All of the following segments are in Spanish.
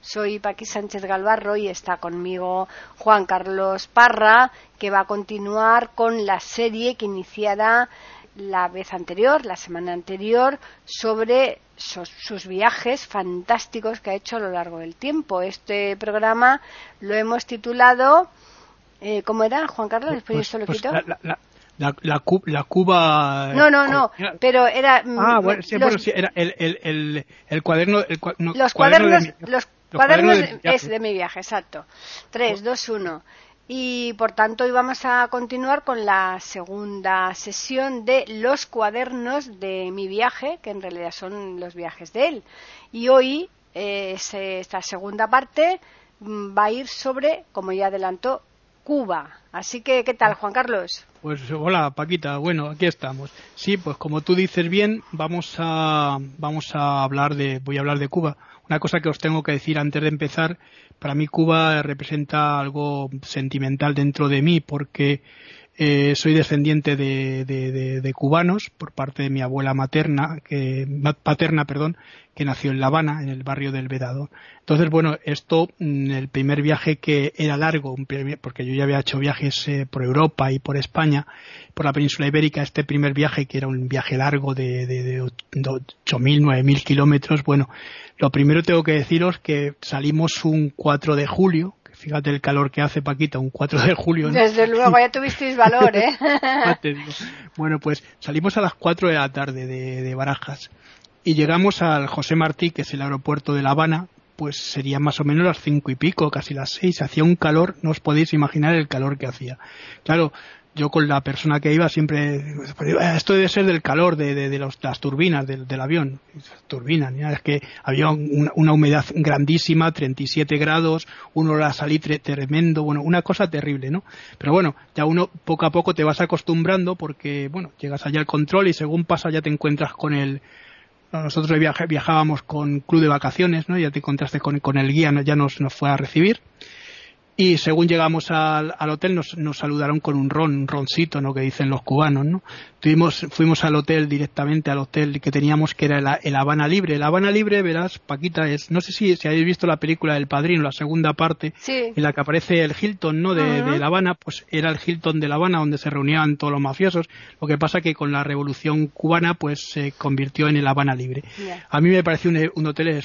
Soy Paqui Sánchez Galvarro y está conmigo Juan Carlos Parra, que va a continuar con la serie que iniciara la vez anterior, la semana anterior, sobre sus, viajes fantásticos que ha hecho a lo largo del tiempo. Este programa lo hemos titulado, eh, ¿cómo era, Juan Carlos? Después pues, lo pues quito. la, la, la, la, cu- la Cuba. No, no, no, pero era... mm, Ah, bueno, sí, los- bueno, sí, era el, el, el, el cuaderno. El, no, los cuaderno cuadernos, de los los cuadernos cuadernos de de, mi viaje. es de mi viaje, exacto. 3, 2, 1. Y por tanto hoy vamos a continuar con la segunda sesión de los cuadernos de mi viaje, que en realidad son los viajes de él. Y hoy eh, esta segunda parte mm, va a ir sobre, como ya adelantó, Cuba. Así que, ¿qué tal, Juan Carlos? Pues hola, Paquita. Bueno, aquí estamos. Sí, pues como tú dices bien, vamos a vamos a hablar de voy a hablar de Cuba. Una cosa que os tengo que decir antes de empezar, para mí Cuba representa algo sentimental dentro de mí porque eh, soy descendiente de, de- de- de cubanos por parte de mi abuela materna, que, paterna, perdón, que nació en La Habana, en el barrio del Vedado. Entonces, bueno, esto, mm, el primer viaje que era largo, porque yo ya había hecho viajes eh, por Europa y por España, por la península ibérica, este primer viaje, que era un viaje largo de, de, de och- de 8.000, 9.000 kilómetros, bueno, lo primero tengo que deciros que salimos un 4 de julio, fíjate el calor que hace Paquita, un 4 de julio. ¿no? Desde luego, ya tuvisteis valor, ¿eh? Bueno, pues salimos a las 4 de la tarde de, de Barajas y llegamos al José Martí, que es el aeropuerto de La Habana, pues serían más o menos las cinco y pico, casi las seis. Hacía un calor, no os podéis imaginar el calor que hacía. Claro, yo con la persona que iba siempre, pues, esto debe ser del calor de, de- los- las turbinas del, avión. Turbinas, es que había una, humedad grandísima, 37 grados, un olor a salitre tremendo, bueno, una cosa terrible, ¿no? Pero bueno, ya uno poco a poco te vas acostumbrando porque, bueno, llegas allá al control y según pasa ya te encuentras con el, nosotros viajábamos con club de vacaciones, ¿no? Ya te encontraste con, con el guía, ya nos, nos fue a recibir. Y según llegamos al, al hotel nos, nos saludaron con un ron, un roncito, ¿no? Que dicen los cubanos, ¿no? Tuvimos, fuimos al hotel directamente al hotel que teníamos que era el, el Habana Libre. El Habana Libre, verás, Paquita, es, no sé si, si habéis visto la película del Padrino, la segunda parte, Sí. en la que aparece el Hilton, ¿no? De, La Habana, pues era el Hilton de La Habana donde se reunían todos los mafiosos. Lo que pasa que con la revolución cubana, pues se convirtió en el Habana Libre. A mí me pareció un, un hotel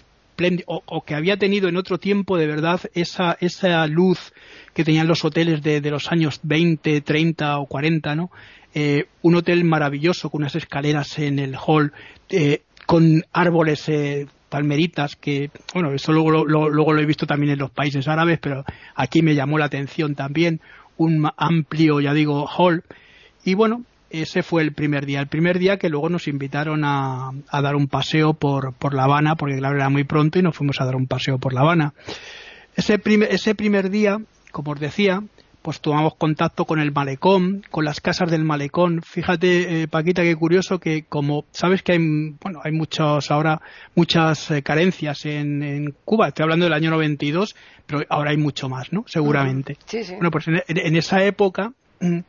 o, que había tenido en otro tiempo de verdad esa, esa luz que tenían los hoteles de, los años 20, 30 o 40, ¿no? Eh, un hotel maravilloso con unas escaleras en el hall, eh, con árboles, eh, palmeritas, que, bueno, eso luego, lo- lo- luego lo he visto también en los países árabes, pero aquí me llamó la atención también, un amplio, ya digo, hall, y bueno, ese fue el primer día. El primer día que luego nos invitaron a, a dar un paseo por, por La Habana, porque claro, era muy pronto y nos fuimos a dar un paseo por La Habana. Ese primer, ese primer día, como os decía, pues tomamos contacto con el malecón, con las casas del malecón. Fíjate, eh, Paquita, qué curioso que como sabes que hay, bueno, hay muchos ahora, muchas eh, carencias en, en Cuba. Estoy hablando del año 92, pero ahora hay mucho más, ¿no? Seguramente. Sí, sí. Bueno, pues en, en- en esa época mm,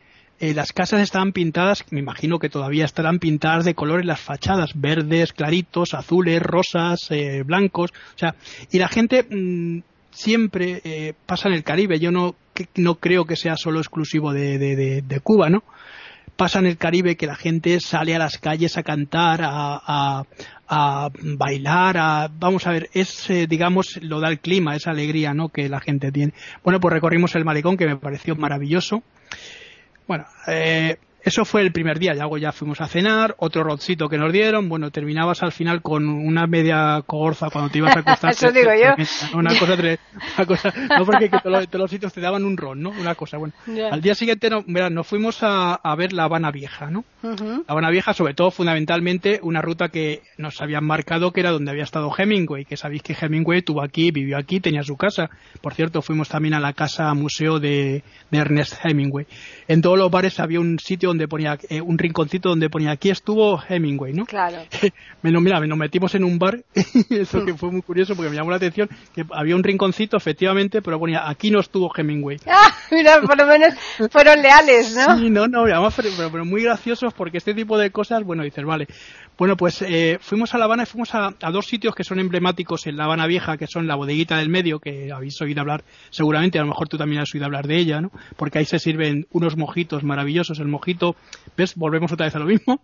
eh, las casas estaban pintadas, me imagino que todavía estarán pintadas de colores las fachadas, verdes, claritos, azules, rosas, eh, blancos, o sea, y la gente mm, siempre eh, pasa en el Caribe, yo no, que- no creo que sea solo exclusivo de, de- de- de Cuba, ¿no? Pasa en el Caribe que la gente sale a las calles a cantar, a, a- bailar, a, vamos a ver, es, eh, digamos, lo da el clima, esa alegría, ¿no? Que la gente tiene. Bueno, pues recorrimos el malecón que me pareció maravilloso. Bueno, eh, eso fue el primer día, luego ya fuimos a cenar, otro rocito que nos dieron, bueno, terminabas al final con una media cogorza cuando te ibas a acostar. Eso digo yo. Una cosa, una cosa, no porque todos, los sitios te daban un ron, ¿no? Una cosa, bueno. Al día siguiente no, nos fuimos a, a, ver La Habana Vieja, ¿no? La Habana Vieja, sobre todo, fundamentalmente, una ruta que nos habían marcado que era donde había estado Hemingway, que sabéis que Hemingway tuvo aquí, vivió aquí, tenía su casa. Por cierto, fuimos también a la casa museo de, de Ernest Hemingway. En todos los bares había un sitio donde ponía eh, un rinconcito donde ponía aquí estuvo Hemingway, ¿no? Claro. menos, mira, nos metimos en un bar, eso que fue muy curioso porque me llamó la atención, que había un rinconcito, efectivamente, pero ponía aquí no estuvo Hemingway. Ah, mira, por lo menos fueron leales, ¿no? Sí, no, no, además, pero, pero muy graciosos porque este tipo de cosas, bueno, dices, vale, bueno, pues eh, fuimos a La Habana y fuimos a, dos sitios que son emblemáticos en La Habana Vieja, que son la bodeguita del medio, que habéis oído hablar seguramente, a lo mejor tú también has oído hablar de ella, ¿no? Porque ahí se sirven unos mojitos maravillosos. El mojito, ¿ves? Volvemos otra vez a lo mismo.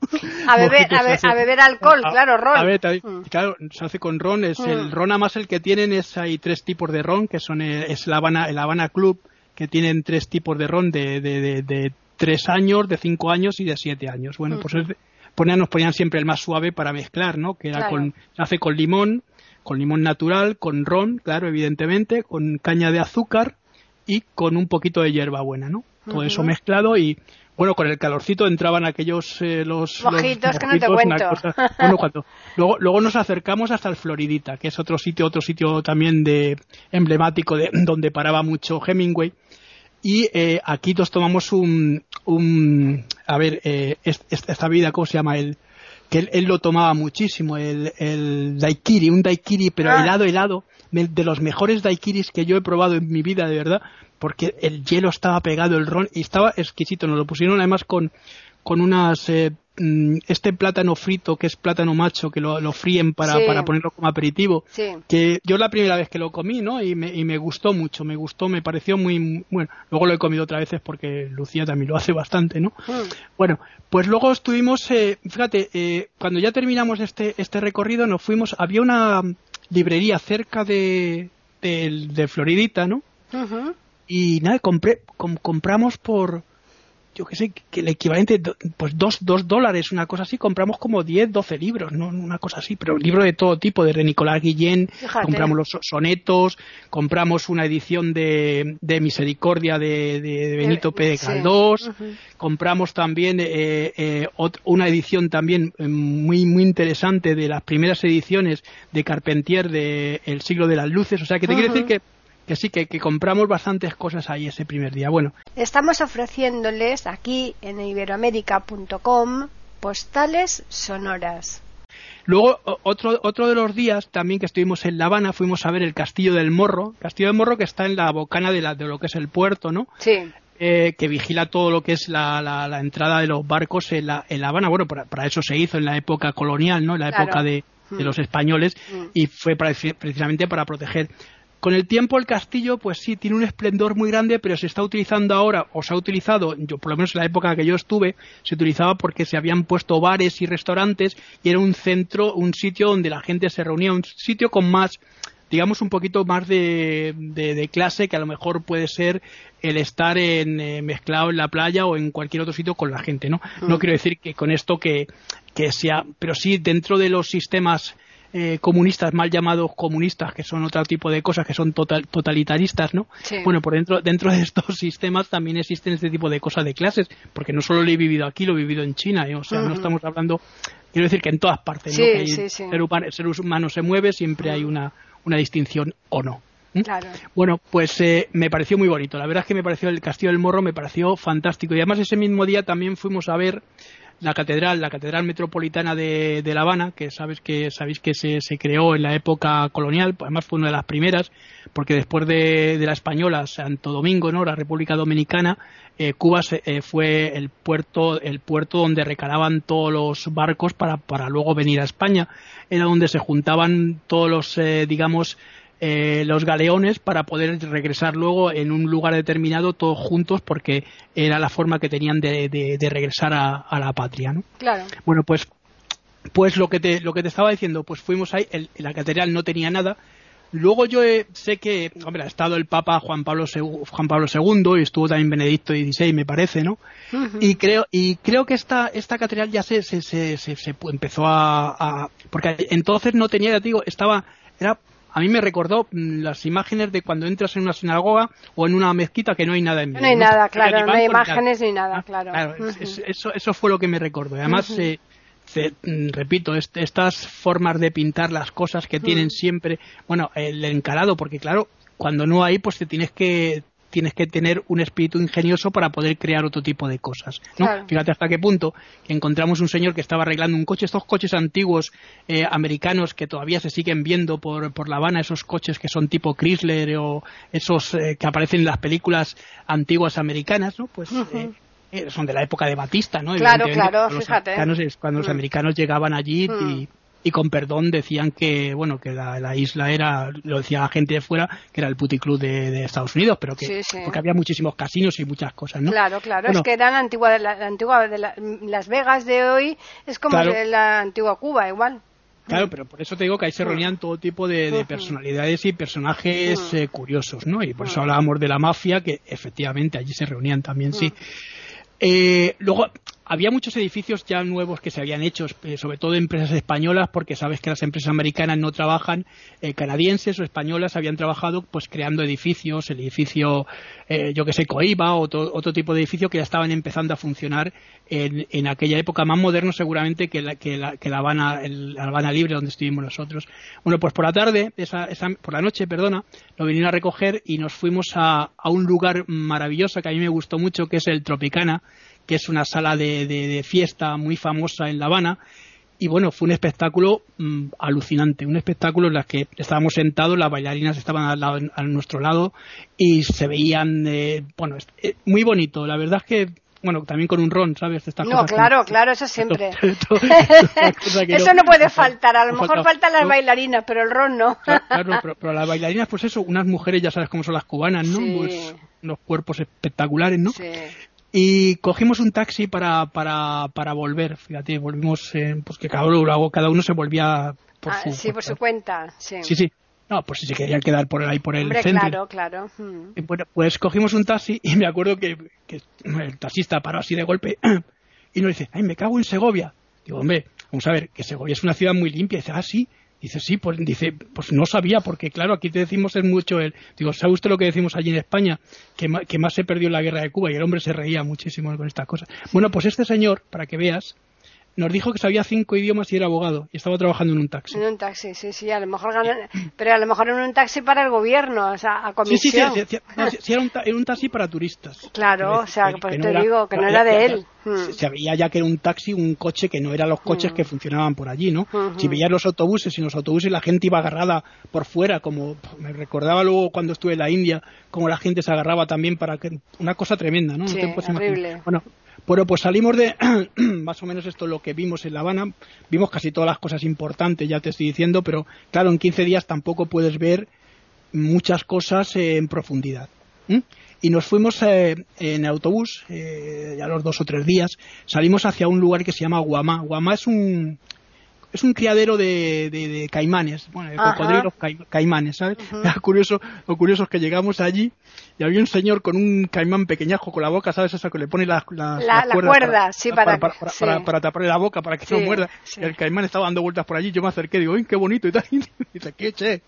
A beber, a, beber alcohol, claro, ron. A ver, mm. claro, se hace con ron. Es El mm. ron, además, el que tienen es, hay tres tipos de ron, que son, eh, es la Habana, el Habana Club, que tienen tres tipos de ron de, de, de, tres años, de cinco años y de siete años. Bueno, pues es, nos ponían siempre el más suave para mezclar, ¿no? Que era con, se hace con limón, con limón natural, con ron, claro, evidentemente, con caña de azúcar y con un poquito de hierbabuena, ¿no? Todo eso mezclado y, bueno, con el calorcito entraban aquellos eh, los mojitos, que no te cuento. bueno, cuando, luego, luego nos acercamos hasta el Floridita, que es otro sitio, otro sitio también de emblemático de donde paraba mucho Hemingway y eh, aquí nos tomamos un, un a ver, eh, esta vida, ¿cómo se llama? El, que él, lo tomaba muchísimo, el, el daiquiri, un daiquiri, pero ah. helado, helado, de los mejores daiquiris que yo he probado en mi vida, de verdad, porque el hielo estaba pegado, el ron, y estaba exquisito, nos lo pusieron además con, con unas eh, este plátano frito, que es plátano macho, que lo, fríen para, para, ponerlo como aperitivo, que yo la primera vez que lo comí, ¿no? Y me, y me gustó mucho, me gustó, me pareció muy, bueno, luego lo he comido otra veces porque Lucía también lo hace bastante, ¿no? Mm. Bueno, pues luego estuvimos, eh, fíjate, eh, cuando ya terminamos este, este recorrido nos fuimos, había una librería cerca de, de, Floridita, ¿no? Y nada, compré, compramos por, yo qué sé, que el equivalente, pues dos, dos dólares, una cosa así, compramos como 10, 12 libros, no una cosa así, pero libros de todo tipo, de Nicolás Guillén, compramos los sonetos, compramos una edición de, de Misericordia de, de Benito P. de Caldós, compramos también eh, eh, una edición también eh, muy, muy interesante de las primeras ediciones de Carpentier de El siglo de las luces, o sea que te quiere decir que que sí, que, compramos bastantes cosas ahí ese primer día. Bueno. Estamos ofreciéndoles aquí en iberoamérica.com postales sonoras. Luego, otro, otro de los días también que estuvimos en La Habana, fuimos a ver el Castillo del Morro. Castillo del Morro que está en la bocana de, la, de lo que es el puerto, ¿no? Sí. Eh, que vigila todo lo que es la, la, entrada de los barcos en La, en la Habana. Bueno, para, eso se hizo en la época colonial, ¿no? En la época de, de, los españoles mm. y fue precisamente para proteger con el tiempo el castillo, pues sí, tiene un esplendor muy grande, pero se está utilizando ahora, o se ha utilizado, yo por lo menos en la época que yo estuve, se utilizaba porque se habían puesto bares y restaurantes y era un centro, un sitio donde la gente se reunía, un sitio con más, digamos, un poquito más de, de, clase que a lo mejor puede ser el estar en, eh, mezclado en la playa o en cualquier otro sitio con la gente, ¿no? No mm. quiero decir que con esto que, que sea, pero sí dentro de los sistemas eh, comunistas, mal llamados comunistas, que son otro tipo de cosas, que son totalitaristas, ¿no? Bueno, por dentro, dentro de estos sistemas también existen este tipo de cosas de clases, porque no solo lo he vivido aquí, lo he vivido en China, ¿eh? o sea, no estamos hablando, quiero decir que en todas partes, ¿no? Que el ser, humano, se mueve, siempre hay una, una distinción o no. Bueno, pues eh, me pareció muy bonito. La verdad es que me pareció el Castillo del Morro, me pareció fantástico. Y además ese mismo día también fuimos a ver la catedral, la catedral metropolitana de, La Habana, que sabes que sabéis que se, se, creó en la época colonial, además fue una de las primeras, porque después de, la española Santo Domingo, ¿no? la República Dominicana, eh, Cuba eh, fue el puerto, el puerto donde recalaban todos los barcos para, para luego venir a España, era donde se juntaban todos los, eh, digamos, eh, los galeones para poder regresar luego en un lugar determinado todos juntos porque era la forma que tenían de, regresar a, la patria. ¿no? Claro. Bueno, pues, pues lo, que te, lo que te estaba diciendo, pues fuimos ahí, la catedral no tenía nada, Luego yo sé que, hombre, ha estado el Papa Juan Pablo, Juan Pablo II y estuvo también Benedicto XVI, me parece, ¿no? Y creo y creo que esta esta catedral ya se, se, se, se empezó a, porque entonces no tenía, ya digo, estaba era a mí me recordó mm, las imágenes de cuando entras en una sinagoga o en una mezquita que no hay nada en medio. No hay nada, claro, no hay imágenes ni nada, claro. eso, eso fue lo que me recordó. Además, eh, Mm, repito, estas formas de pintar las cosas que tienen siempre, bueno, el encarado, porque claro, cuando no hay, pues te tienes que tienes que tener un espíritu ingenioso para poder crear otro tipo de cosas. ¿no? Fíjate hasta qué punto que encontramos un señor que estaba arreglando un coche, estos coches antiguos eh, americanos que todavía se siguen viendo por, por La Habana, esos coches que son tipo Chrysler o esos eh, que aparecen en las películas antiguas americanas, ¿no? Pues eh, son de la época de Batista, ¿no? Claro, claro, fíjate. cuando los mm. americanos llegaban allí mm. y, con perdón decían que, bueno, que la, isla era, lo decía la gente de fuera, que era el puticlub de, de Estados Unidos, pero que, porque había muchísimos casinos y muchas cosas, ¿no? Claro, claro, es que era la antigua, la, antigua de Las Vegas de hoy, es como la antigua Cuba, igual. Claro, mm. pero por eso te digo que ahí se reunían todo tipo de, personalidades y personajes eh, curiosos, ¿no? Y por eso hablábamos de la mafia, que efectivamente allí se reunían también, sí. Eh, luego, había muchos edificios ya nuevos que se habían hecho, eh, sobre todo empresas españolas, porque sabes que las empresas americanas no trabajan, eh, canadienses o españolas habían trabajado pues creando edificios, el edificio, eh, yo que sé, Coiba o otro tipo de edificio que ya estaban empezando a funcionar en, en aquella época, más moderno seguramente que la, que la, que la Habana, el, Habana Libre donde estuvimos nosotros. Bueno, pues por la tarde, esa, esa, por la noche, perdona, lo vinieron a recoger y nos fuimos a, a un lugar maravilloso que a mí me gustó mucho, que es el Tropicana, que es una sala de, fiesta muy famosa en La Habana. Y bueno, fue un espectáculo mm, alucinante, un espectáculo en el que estábamos sentados, las bailarinas estaban a nuestro lado y se veían, eh, bueno, eh, muy bonito. La verdad es que bueno, también con un ron, ¿sabes? no, claro, claro, eso siempre. eso no puede faltar, a lo mejor faltan las bailarinas, pero el ron no. claro, pero, las bailarinas, pues eso, unas mujeres, ya sabes cómo son las cubanas, ¿no? Pues unos cuerpos espectaculares, ¿no? Sí. Y cogimos un taxi para, para, para volver, fíjate, volvimos, eh, pues que cada uno, cada uno se volvía por ah, su Sí, por su cuenta, sí. Sí, sí. No, pues si se querían quedar por ahí, por el centro. Claro, claro. Hmm. bueno, pues cogimos un taxi y me acuerdo que, que, el taxista paró así de golpe y nos dice, ay, me cago en Segovia. Digo, hombre, vamos a ver, que Segovia es una ciudad muy limpia. Y dice, ah, sí. Dice, sí, pues, dice, pues no sabía, porque claro, aquí te decimos es mucho el. Digo, ¿sabe usted lo que decimos allí en España? Que, que más se perdió en la guerra de Cuba y el hombre se reía muchísimo con estas cosas. Bueno, pues este señor, para que veas, nos dijo que sabía cinco idiomas y era abogado y estaba trabajando en un taxi. En un taxi, sí, sí, a lo mejor pero a lo mejor en un taxi para el gobierno, o sea, a comisión. Sí, sí, sí, sí, era, un taxi para turistas. Claro, o sea, pues te digo que no era de él. Hmm. Se veía ya que era un taxi, un coche que no eran los coches hmm. que funcionaban por allí, ¿no? Si veías los autobuses y los autobuses la gente iba agarrada por fuera, como me recordaba luego cuando estuve en la India, como la gente se agarraba también para que una cosa tremenda, ¿no? Sí, horrible. Bueno, bueno, pues salimos de más o menos esto lo que vimos en La Habana. Vimos casi todas las cosas importantes, ya te estoy diciendo, pero claro, en 15 días tampoco puedes ver muchas cosas en profundidad. Y nos fuimos eh, en autobús, eh, ya los dos o tres días, salimos hacia un lugar que se llama Guamá. Guamá es un, es un criadero de, de, caimanes, bueno, de cocodrilos caimanes, ¿sabes? Lo curioso, lo curioso es que llegamos allí y había un señor con un caimán pequeñajo con la boca, ¿sabes? Esa que le pone la, la, cuerda, sí, para, para, taparle la boca, para que no muerda. Y el caimán estaba dando vueltas por allí, yo me acerqué, digo, ¡ay, qué bonito! Y tal, y dice, ¿qué, che?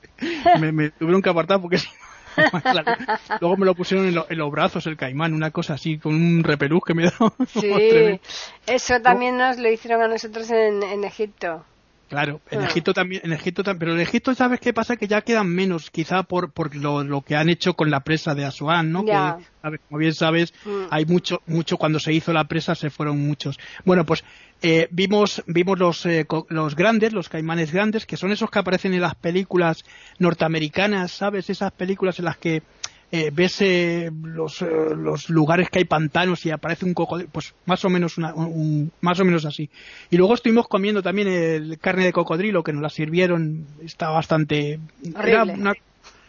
me, me tuvieron que apartar porque Luego me lo pusieron en, los brazos el caimán, una cosa así, con un repelús que me dio. Sí, eso también nos lo hicieron a nosotros en, en Egipto. Claro, en. Egipto también, en Egipto también, pero en Egipto sabes qué pasa que ya quedan menos, quizá por, por lo, lo que han hecho con la presa de Asuán, ¿no? Que, como bien sabes, mm. hay mucho, mucho cuando se hizo la presa se fueron muchos. Bueno, pues eh, vimos, vimos los, eh, los grandes, los caimanes grandes, que son esos que aparecen en las películas norteamericanas, ¿sabes? Esas películas en las que eh, ves eh, los, eh, los, lugares que hay pantanos y aparece un cocodrilo, pues más o menos una, un, más o menos así. Y luego estuvimos comiendo también el carne de cocodrilo que nos la sirvieron, está bastante, era una,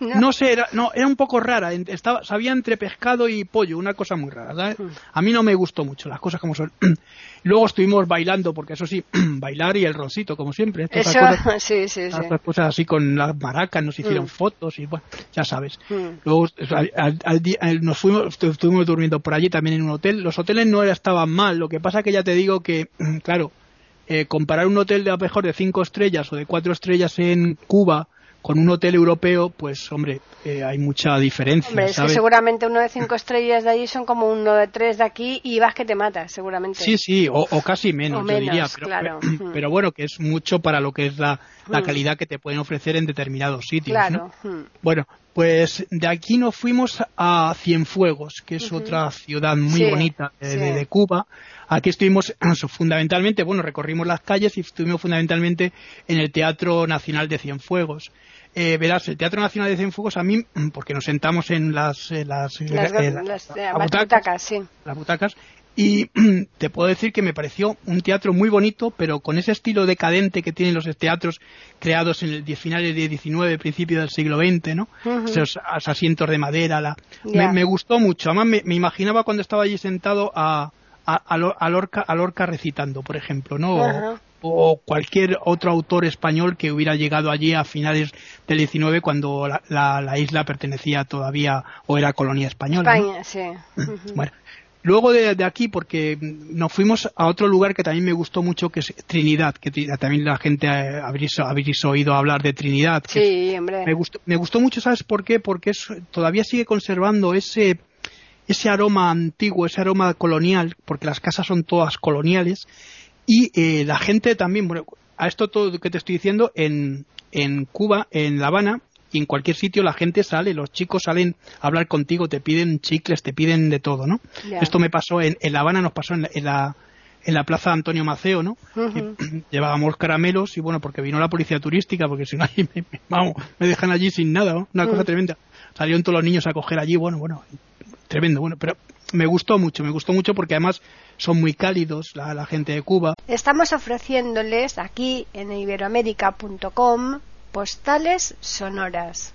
No. sé, era, no, era un poco rara. Estaba, sabía entre pescado y pollo, una cosa muy rara. ¿sabes? Mm. A mí no me gustó mucho, las cosas como son. Luego estuvimos bailando, porque eso sí, bailar y el rosito, como siempre. Eso, sí, sí, sí. cosas así con las maracas, nos hicieron mm. fotos y bueno, ya sabes. Luego al, día, nos fuimos, estuvimos durmiendo por allí también en un hotel. Los hoteles no estaban mal, lo que pasa que ya te digo que, claro, eh, comparar un hotel de a mejor de cinco estrellas o de cuatro estrellas en Cuba con un hotel europeo, pues hombre, eh, hay mucha diferencia. Hombre, es que seguramente uno de cinco estrellas de allí son como uno de tres de aquí y vas que te matas, seguramente. Sí, sí, o, casi menos, yo diría. Pero, pero, bueno, que es mucho para lo que es la, la mm. calidad que te pueden ofrecer en determinados sitios. Claro. Mm. Bueno, pues de aquí nos fuimos a Cienfuegos, que es otra ciudad muy bonita de, Cuba. Aquí estuvimos fundamentalmente, bueno, recorrimos las calles y estuvimos fundamentalmente en el Teatro Nacional de Cienfuegos. Eh, verás, el Teatro Nacional de Cienfuegos a mí, porque nos sentamos en las, las, butacas, sí. las butacas, y te puedo decir que me pareció un teatro muy bonito, pero con ese estilo decadente que tienen los teatros creados en el finales del XIX, principio del siglo XX, ¿no? esos, asientos de madera. La... Me, gustó mucho. Además, me, imaginaba cuando estaba allí sentado a, a, Lorca, recitando, por ejemplo, ¿no? O, cualquier otro autor español que hubiera llegado allí a finales del XIX cuando la, isla pertenecía todavía o era colonia española. España, sí. Bueno, Luego de, aquí, porque nos fuimos a otro lugar que también me gustó mucho, que es Trinidad, que también la gente habréis, oído hablar de Trinidad. sí, hombre. Me gustó, me gustó mucho, ¿sabes por qué? Porque todavía sigue conservando ese, ese aroma antiguo, ese aroma colonial, porque las casas son todas coloniales, y eh, la gente también, bueno, a esto todo que te estoy diciendo, en, en Cuba, en La Habana, y en cualquier sitio la gente sale, los chicos salen a hablar contigo, te piden chicles, te piden de todo, ¿no? Esto me pasó en, La Habana, nos pasó en la, en la, plaza Antonio Maceo, ¿no? Llevábamos caramelos y bueno, porque vino la policía turística, porque si no me, vamos, me dejan allí sin nada, ¿no? Una cosa tremenda. Salieron todos los niños a coger allí, bueno, bueno, tremendo, bueno, pero me gustó mucho, me gustó mucho porque además son muy cálidos la, la gente de Cuba. Estamos ofreciéndoles aquí en iberoamérica.com postales sonoras.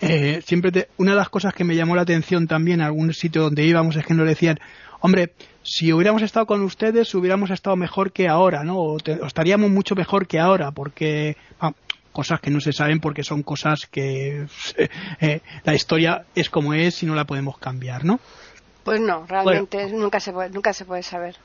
Eh, siempre una de las cosas que me llamó la atención también en algún sitio donde íbamos es que nos decían, hombre, si hubiéramos estado con ustedes hubiéramos estado mejor que ahora, ¿no? O, estaríamos mucho mejor que ahora, porque ah, cosas que no se saben porque son cosas que eh, la historia es como es y no la podemos cambiar, ¿no? Pues no, realmente nunca se puede, nunca se puede saber.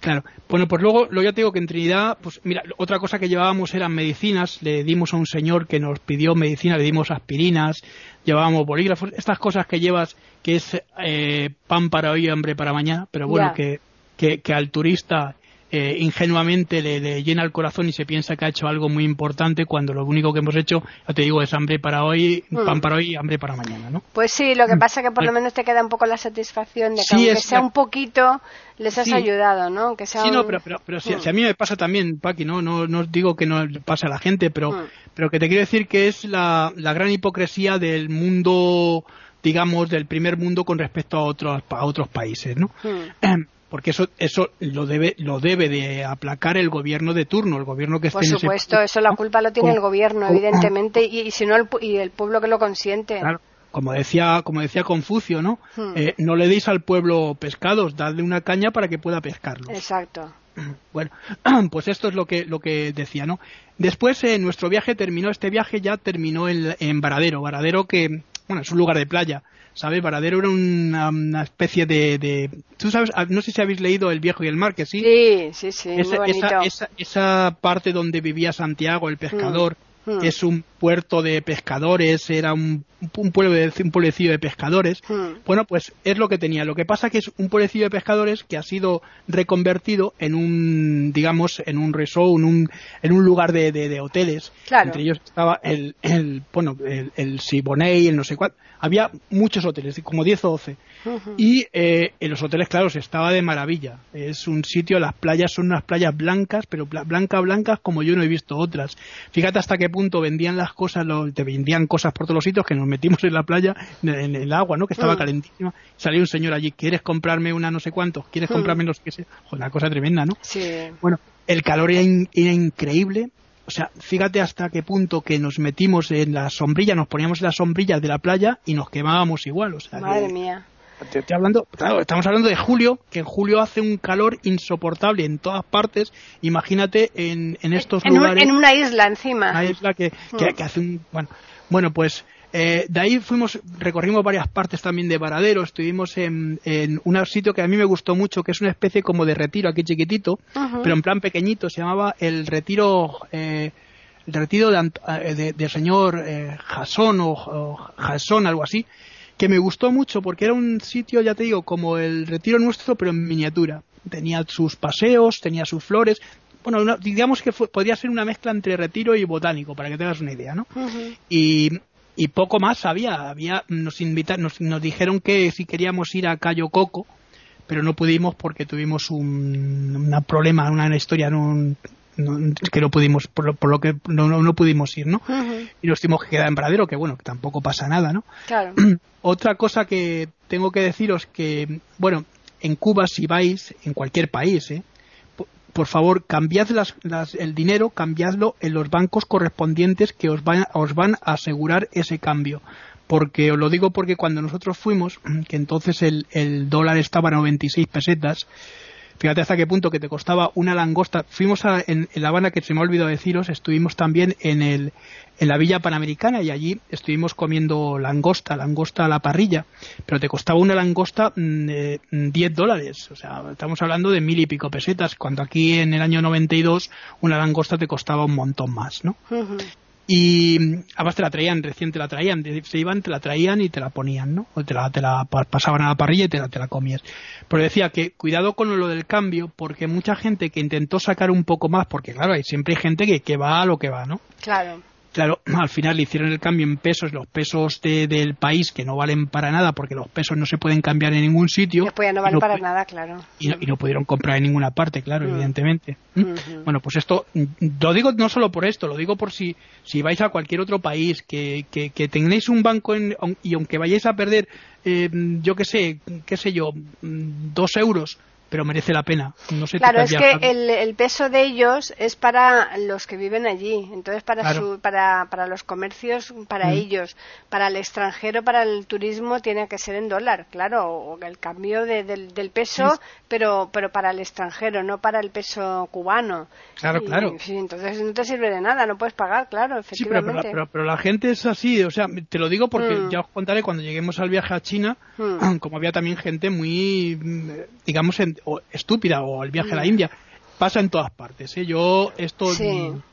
Claro. Bueno, pues luego, lo ya te digo que en Trinidad, pues mira, otra cosa que llevábamos eran medicinas. Le dimos a un señor que nos pidió medicina, le dimos aspirinas, llevábamos bolígrafos, estas cosas que llevas, que es eh, pan para hoy y hambre para mañana, pero bueno, que, que, que, al turista eh, ingenuamente le, llena el corazón y se piensa que ha hecho algo muy importante cuando lo único que hemos hecho, ya te digo, es hambre para hoy, mm. pan para hoy y hambre para mañana, ¿no? Pues sí, lo que mm. pasa es que por lo menos te queda un poco la satisfacción de que aunque sea un poquito les has ayudado, ¿no? Que sea sí, no, pero, pero, si, a mí me pasa también, Paqui, ¿no? No, no digo que no pase a la gente, pero, mm. pero que te quiero decir que es la, la gran hipocresía del mundo digamos del primer mundo con respecto a otros a otros países, ¿no? Porque eso eso lo debe lo debe de aplacar el gobierno de turno el gobierno que esté por supuesto eso la culpa lo tiene el gobierno evidentemente y, si no el, y el pueblo que lo consiente. Claro como decía como decía Confucio no hmm. eh, no le deis al pueblo pescados dadle una caña para que pueda pescarlos exacto. Bueno pues esto es lo que lo que decía no después eh, nuestro viaje terminó este viaje ya terminó en, en Varadero. Varadero que bueno es un lugar de playa ¿sabes? Varadero era una, especie de, Tú sabes, ah, no sé si habéis leído El Viejo y el Mar, que sí. Sí, sí, sí. Esa, esa, parte donde vivía Santiago, el pescador, mm, mm. es un puerto de pescadores, era un, un, pueblo de, un pueblecillo de pescadores. Hmm. Bueno, pues es lo que tenía. Lo que pasa que es un pueblecillo de pescadores que ha sido reconvertido en un, digamos, en un resort, en un, en un lugar de, de, hoteles. Entre ellos estaba el, el bueno, el, el Siboney, el no sé cuál. Había muchos hoteles, como 10 o 12. Y eh, en los hoteles, claro, se estaba de maravilla. Es un sitio, las playas son unas playas blancas, pero blancas, blancas como yo no he visto otras. Fíjate hasta qué punto vendían las cosas, te vendían cosas por todos los sitios que nos metimos en la playa, en, el agua, ¿no? Que estaba mm. calentísima. Salió un señor allí, ¿quieres comprarme una no sé cuánto? ¿Quieres mm. comprarme los que sé? Una cosa tremenda, ¿no? Sí. Bueno, el calor era, increíble o sea, fíjate hasta qué punto que nos metimos en la sombrilla, nos poníamos en las sombrillas de la playa y nos quemábamos igual. O sea, Madre mía. Te estoy hablando, claro, estamos hablando de julio, que en julio hace un calor insoportable en todas partes. Imagínate en, en estos lugares. en una isla encima. Una isla que, que, mm. que hace un. Bueno, bueno pues eh, de ahí fuimos, recorrimos varias partes también de Varadero, estuvimos en, en, un sitio que a mí me gustó mucho, que es una especie como de retiro aquí chiquitito, pero en plan pequeñito, se llamaba el retiro, eh, el retiro de, eh, de, señor eh, Jasón o, o Jasón, algo así, que me gustó mucho porque era un sitio, ya te digo, como el retiro nuestro, pero en miniatura. Tenía sus paseos, tenía sus flores, bueno, digamos que podría ser una mezcla entre retiro y botánico, para que tengas una idea, ¿no? Y y poco más había. había nos, invita, nos, nos, dijeron que si queríamos ir a Cayo Coco, pero no pudimos porque tuvimos un, problema, una, historia que no pudimos, por lo, que no, no, pudimos ir, ¿no? Y nos tuvimos que quedar en Bradero, que bueno, que tampoco pasa nada, ¿no? Claro. Otra cosa que tengo que deciros que, bueno, en Cuba si vais, en cualquier país, ¿eh? por favor, cambiad el dinero, cambiadlo en los bancos correspondientes que os van, os van a asegurar ese cambio. Porque os lo digo porque cuando nosotros fuimos, que entonces el, el dólar estaba a 96 pesetas, Fíjate hasta qué punto que te costaba una langosta. Fuimos a, en, La Habana, que se me ha olvidado deciros, estuvimos también en, el, en la Villa Panamericana y allí estuvimos comiendo langosta, langosta a la parrilla, pero te costaba una langosta mm, eh, 10 dólares. O sea, estamos hablando de mil y pico pesetas, cuando aquí en el año 92 una langosta te costaba un montón más, ¿no? Y además te la traían, recién te la traían, se iban, te la traían y te la ponían, ¿no? O te la, te la pasaban a la parrilla y te la, te la comías. Pero decía que cuidado con lo del cambio, porque mucha gente que intentó sacar un poco más, porque claro, hay siempre hay gente que, que va a lo que va, ¿no? Claro. Claro, al final le hicieron el cambio en pesos, los pesos de, del país que no valen para nada porque los pesos no se pueden cambiar en ningún sitio. Después ya no valen para nada, claro. Y no, y no, pudieron comprar en ninguna parte, claro, mm. evidentemente. ¿Mm? Bueno, pues esto, lo digo no solo por esto, lo digo por si, si vais a cualquier otro país, que, que, que tengáis un banco en, y aunque vayáis a perder, eh, yo qué sé, qué sé yo, mm, dos euros, pero merece la pena. No sé claro, es que el, el, peso de ellos es para los que viven allí, entonces para, su, para, para los comercios, para mm. ellos, para el extranjero, para el turismo tiene que ser en dólar, claro, o el cambio de, del, del, peso, pero, pero para el extranjero, no para el peso cubano. Claro, claro. entonces no te sirve de nada, no puedes pagar, claro, efectivamente. Sí, pero, pero, la gente es así, o sea, te lo digo porque mm. ya os contaré cuando lleguemos al viaje a China, mm. como había también gente muy, digamos, en, o estúpida o el viaje a la mm. India pasa en todas partes. ¿eh? Yo esto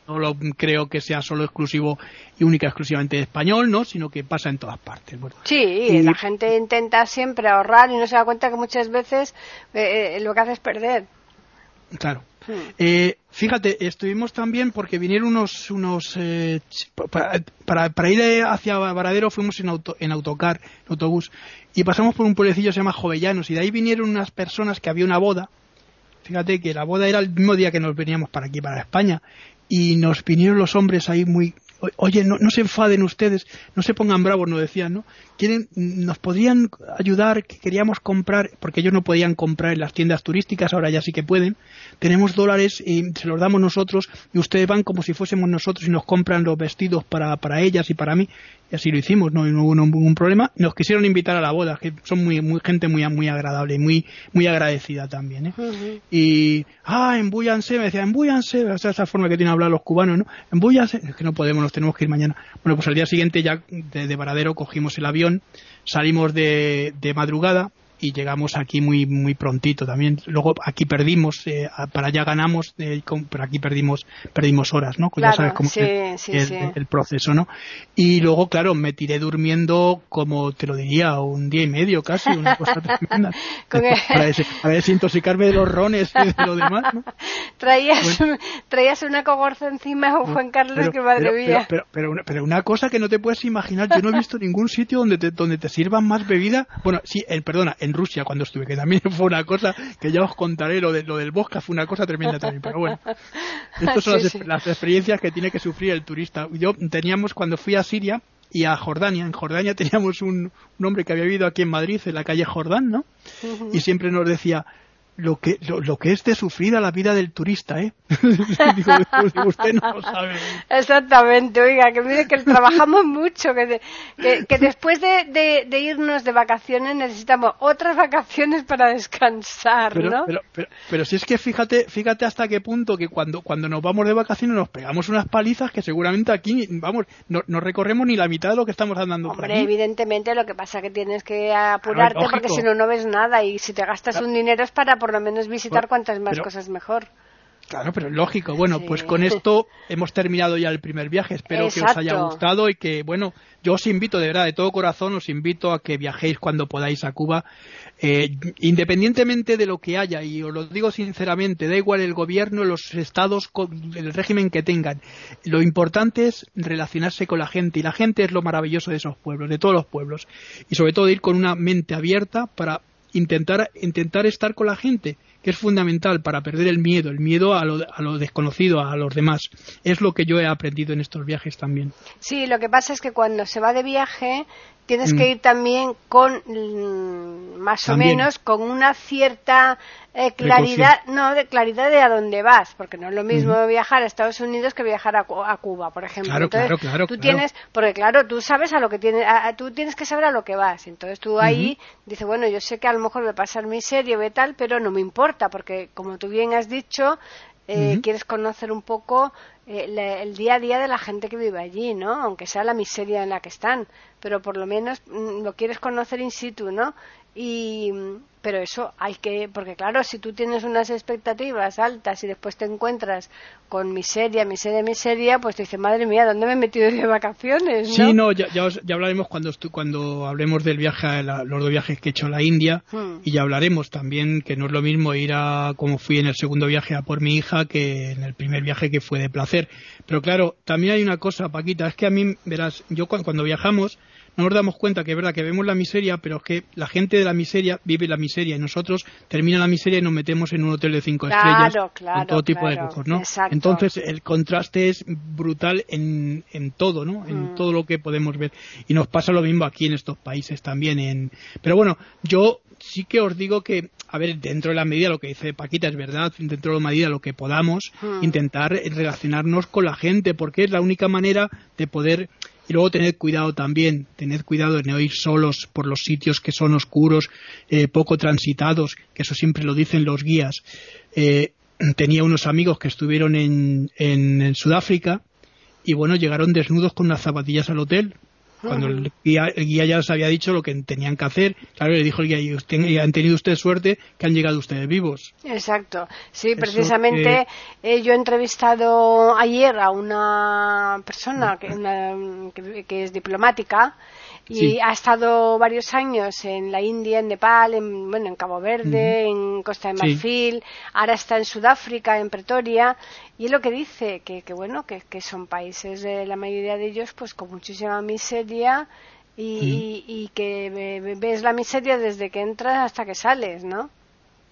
no lo creo que sea solo exclusivo y única exclusivamente de español, ¿no? Sino que pasa en todas partes. sí, la gente intenta siempre ahorrar y no se da cuenta que muchas veces eh, eh, lo que hace es perder. Claro. Hmm. fíjate, estuvimos también porque vinieron unos, unos para, para, ir hacia Varadero fuimos en, auto, en autocar, en autobús, y pasamos por un pueblecillo que se llama Jovellanos, y de ahí vinieron unas personas que había una boda, fíjate que la boda era el mismo día que nos veníamos para aquí, para España, y nos vinieron los hombres ahí muy, oye, no, no se enfaden ustedes, no se pongan bravos, nos decían, ¿no? quieren, nos podrían ayudar, que queríamos comprar, porque ellos no podían comprar en las tiendas turísticas, ahora ya sí que pueden, tenemos dólares y se los damos nosotros y ustedes van como si fuésemos nosotros y nos compran los vestidos para, para ellas y para mí, y así lo hicimos, no, hubo ningún problema, nos quisieron invitar a la boda, que son muy, muy gente muy, muy agradable y muy, muy agradecida también, ¿eh? Y, ah, embúyanse, me decía, embúyanse, o sea, esa forma que tienen hablar los cubanos, ¿no? Embúyanse, es que no podemos, nos tenemos que ir mañana. Bueno, pues al día siguiente ya de, de Varadero cogimos el avión salimos de, de madrugada y llegamos aquí muy muy prontito también. Luego aquí perdimos eh, para allá ganamos eh, pero aquí perdimos perdimos horas no ya sabes cómo es el, proceso no y luego claro me tiré durmiendo como te lo diría un día y medio casi una cosa tremenda. Para, desintoxicarme de los rones y de lo demás ¿no? traías traías una cogorza encima Juan Carlos que madre mía. pero, pero, una, pero, una, cosa que no te puedes imaginar yo no he visto ningún sitio donde te, donde te sirvan más bebida. Bueno sí el perdona en Rusia cuando estuve, que también fue una cosa que ya os contaré, lo, de, lo del bosque fue una cosa tremenda también, pero bueno, estas son las, experiencias que tiene que sufrir el turista. Yo teníamos cuando fui a Siria y a Jordania, en Jordania teníamos un, hombre que había vivido aquí en Madrid, en la calle Jordán, ¿no? Y siempre nos decía, lo que lo, que es de sufrida la vida del turista, ¿eh? usted no lo sabe. Exactamente, oiga, que mire que trabajamos mucho, que, que, después de, de, irnos de vacaciones necesitamos otras vacaciones para descansar, ¿no? Pero, pero, pero, si es que fíjate, fíjate hasta qué punto que cuando, cuando nos vamos de vacaciones nos pegamos unas palizas que seguramente aquí, vamos, no, no recorremos ni la mitad de lo que estamos andando Hombre, evidentemente lo que pasa es que tienes que apurarte porque si no, no ves nada y si te gastas un dinero es para por lo menos visitar cuantas más cosas mejor. Claro, pero lógico. Bueno, pues con esto hemos terminado ya el primer viaje. Espero que os haya gustado y que, bueno, yo os invito, de verdad, de todo corazón, os invito a que viajéis cuando podáis a Cuba. Eh, independientemente de lo que haya, y os lo digo sinceramente, da igual el gobierno, los estados, el régimen que tengan. Lo importante es relacionarse con la gente y la gente es lo maravilloso de esos pueblos, de todos los pueblos. Y sobre todo ir con una mente abierta para intentar, intentar estar con la gente, que es fundamental para perder el miedo, el miedo a lo, a lo desconocido, a los demás. Es lo que yo he aprendido en estos viajes también. Sí, lo que pasa es que cuando se va de viaje tienes que mm. ir también con mm, más o menos con una cierta eh, claridad no de claridad de a dónde vas porque no es lo mismo viajar a Estados Unidos que viajar a, Cuba por ejemplo. Claro, claro, claro, tú tienes porque claro tú sabes a lo que tienes tú tienes que saber a lo que vas. Entonces tú ahí dices bueno yo sé que a lo mejor me pasar mi serie o tal pero no me importa porque como tú bien has dicho eh, quieres conocer un poco eh, el día a día de la gente que vive allí, ¿no? Aunque sea la miseria en la que están, pero por lo menos mm, lo quieres conocer in situ, ¿no? Y, pero eso hay que, porque claro, si tú tienes unas expectativas altas y después te encuentras con miseria, miseria, miseria, pues te dices, madre mía, ¿dónde me he metido de vacaciones? ¿no? Sí, no, ya, ya, hablaremos cuando, cuando hablemos del viaje, los dos viajes que he hecho a la India, hmm. y ya hablaremos también que no es lo mismo ir a, como fui en el segundo viaje a por mi hija, que en el primer viaje que fue de placer. Pero claro, también hay una cosa, Paquita, es que a mí, verás, yo cuando viajamos, no nos damos cuenta que es verdad que vemos la miseria, pero es que la gente de la miseria vive la miseria y nosotros termina la miseria y nos metemos en un hotel de cinco estrellas con todo tipo de lujos, ¿no? Entonces el contraste es brutal en, en todo, ¿no? En mm. todo lo que podemos ver y nos pasa lo mismo aquí en estos países también. En... Pero bueno, yo sí que os digo que, a ver, dentro de la medida, lo que dice Paquita es verdad, dentro de la medida lo que podamos, mm. intentar relacionarnos con la gente, porque es la única manera de poder y luego tened cuidado también, tened cuidado de no ir solos por los sitios que son oscuros, eh, poco transitados, que eso siempre lo dicen los guías. Eh, tenía unos amigos que estuvieron en, en Sudáfrica y bueno, llegaron desnudos con unas zapatillas al hotel cuando el guía, ya les había dicho lo que tenían que hacer, claro, le dijo el guía, han tenido ustedes suerte que han llegado ustedes vivos. Exacto. Sí, precisamente eh, yo he entrevistado ayer a una persona que, que es diplomática y ha estado varios años en la India, en Nepal, en, bueno, en Cabo Verde, en Costa de Marfil, ahora está en Sudáfrica, en Pretoria, y es lo que dice, que, que bueno, que, que son países, de la mayoría de ellos, pues con muchísima miseria y, y que ves la miseria desde que entras hasta que sales, ¿no?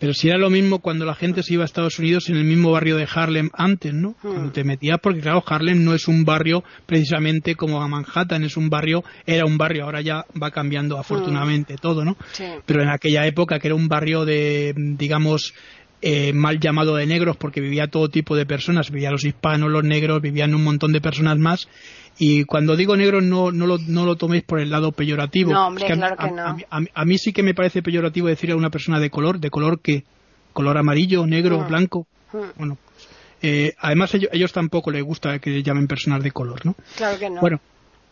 Pero si era lo mismo cuando la gente se iba a Estados Unidos en el mismo barrio de Harlem antes, ¿no? Hmm. Cuando te metías, porque claro, Harlem no es un barrio precisamente como a Manhattan, es un barrio, era un barrio, ahora ya va cambiando afortunadamente hmm. todo, ¿no? Pero en aquella época que era un barrio de, digamos, eh, mal llamado de negros porque vivía todo tipo de personas, vivían los hispanos, los negros, vivían un montón de personas más y cuando digo negro no, no, lo, no lo toméis por el lado peyorativo. No, hombre, claro que no. A, mí sí que me parece peyorativo decirle a una persona de color, de color que, color amarillo, negro, mm. blanco. Mm. Bueno, eh, además ellos, ellos, tampoco les gusta que llamen personas de color, ¿no? Claro que no. Bueno,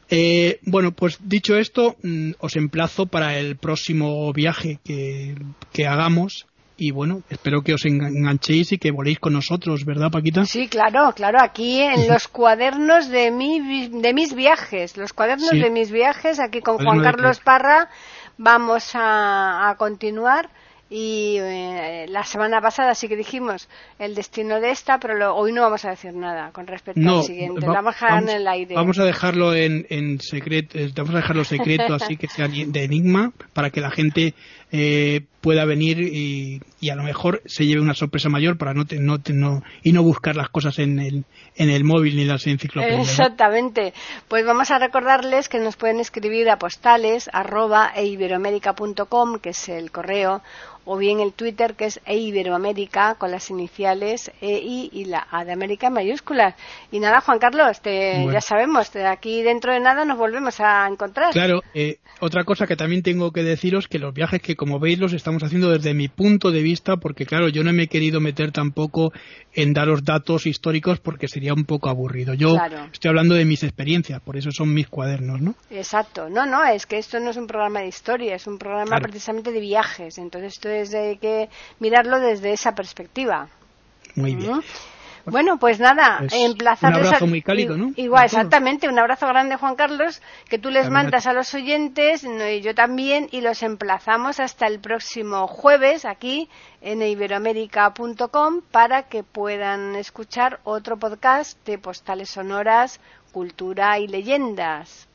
eh, bueno, pues dicho esto, mm, os emplazo para el próximo viaje que, que hagamos y bueno, espero que os enganchéis y que voléis con nosotros, ¿verdad, Paquita? Sí, claro, claro, aquí en los cuadernos de, mi, de mis viajes, los cuadernos de mis viajes, aquí con Juan Carlos Parra, vamos a, a continuar y eh, la semana pasada sí que dijimos el destino de esta, pero hoy no vamos a decir nada con respecto al siguiente. vamos a dejar en el aire. Vamos a dejarlo en, en secreto, eh, vamos a dejarlo secreto, así que sea de enigma, para que la gente eh, pueda venir y, y, a lo mejor se lleve una sorpresa mayor para no, no, no, y no buscar las cosas en el, en el móvil ni las enciclopedias. Exactamente. Pues vamos a recordarles que nos pueden escribir a postales arroba e que es el correo o bien el Twitter que es eiberoamérica con las iniciales EI y la A de América en mayúsculas. Y nada, Juan Carlos, te, ya sabemos, aquí dentro de nada nos volvemos a encontrar. Claro, eh, otra cosa que también tengo que deciros que los viajes que como veis los estamos haciendo desde mi punto de vista porque claro, yo no me he querido meter tampoco en daros datos históricos porque sería un poco aburrido. Yo estoy hablando de mis experiencias, por eso son mis cuadernos, ¿no? Exacto. No, no, es que esto no es un programa de historia, es un programa precisamente de viajes. Entonces esto es de que mirarlo desde esa perspectiva. Muy bien. Bueno, pues nada, emplazarles. Un abrazo muy cálido, ¿no? Igual, exactamente, un abrazo grande, Juan Carlos, que tú les mandas a los oyentes, y yo también, y los emplazamos hasta el próximo jueves aquí en iberoamérica.com para que puedan escuchar otro podcast de postales sonoras, cultura y leyendas.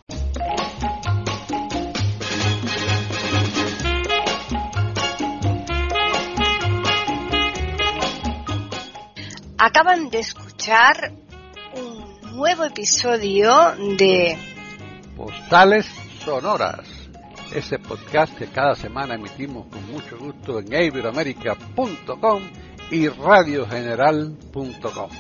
Acaban de escuchar un nuevo episodio de Postales Sonoras, ese podcast que cada semana emitimos con mucho gusto en iberoamerica.com y radiogeneral.com.